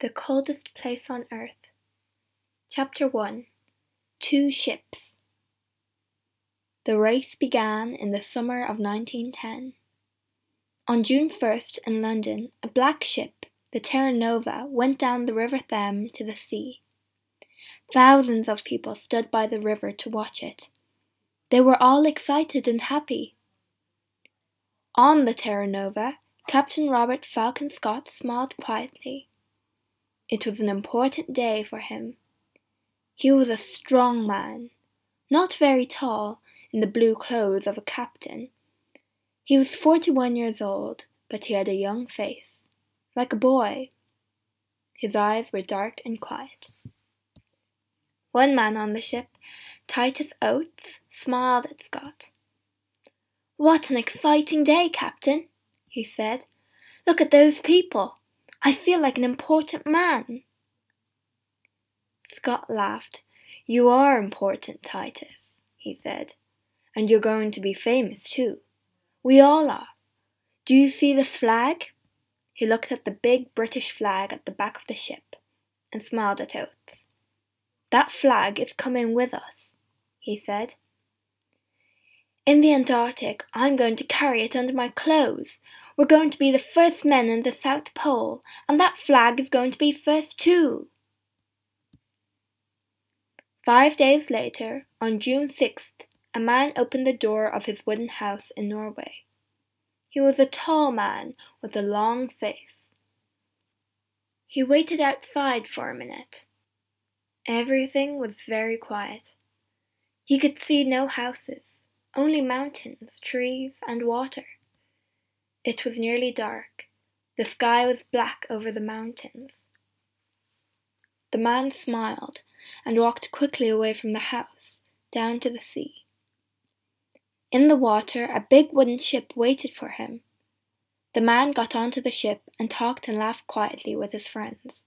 The Coldest Place on Earth. Chapter 1 Two Ships. The race began in the summer of 1910. On June 1st in London, a black ship, the Terra Nova, went down the River Thames to the sea. Thousands of people stood by the river to watch it. They were all excited and happy. On the Terra Nova, Captain Robert Falcon Scott smiled quietly. It was an important day for him. He was a strong man, not very tall, in the blue clothes of a captain. He was forty one years old, but he had a young face, like a boy. His eyes were dark and quiet. One man on the ship, Titus Oates, smiled at Scott. What an exciting day, Captain, he said. Look at those people. I feel like an important man. Scott laughed. You are important, Titus, he said, and you're going to be famous too. We all are. Do you see the flag? He looked at the big British flag at the back of the ship and smiled at Oates. That flag is coming with us, he said. In the Antarctic, I'm going to carry it under my clothes we're going to be the first men in the South Pole, and that flag is going to be first too. Five days later, on June 6th, a man opened the door of his wooden house in Norway. He was a tall man with a long face. He waited outside for a minute. Everything was very quiet. He could see no houses, only mountains, trees, and water. It was nearly dark. The sky was black over the mountains. The man smiled and walked quickly away from the house, down to the sea. In the water, a big wooden ship waited for him. The man got onto the ship and talked and laughed quietly with his friends.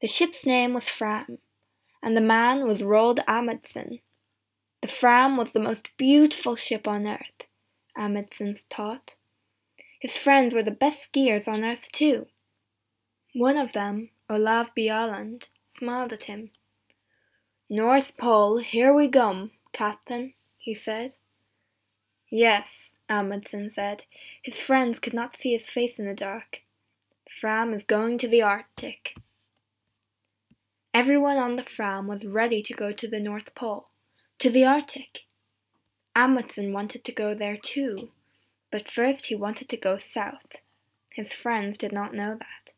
The ship's name was Fram, and the man was Roald Amundsen. The Fram was the most beautiful ship on earth, Amundsen thought. His friends were the best skiers on earth, too. One of them, Olav Bjaaland, smiled at him. North Pole, here we come, Captain, he said. Yes, Amundsen said. His friends could not see his face in the dark. Fram is going to the Arctic. Everyone on the Fram was ready to go to the North Pole, to the Arctic. Amundsen wanted to go there too. But first he wanted to go south. His friends did not know that.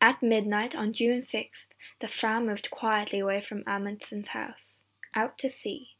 At midnight on June 6th, the Fram moved quietly away from Amundsen's house, out to sea.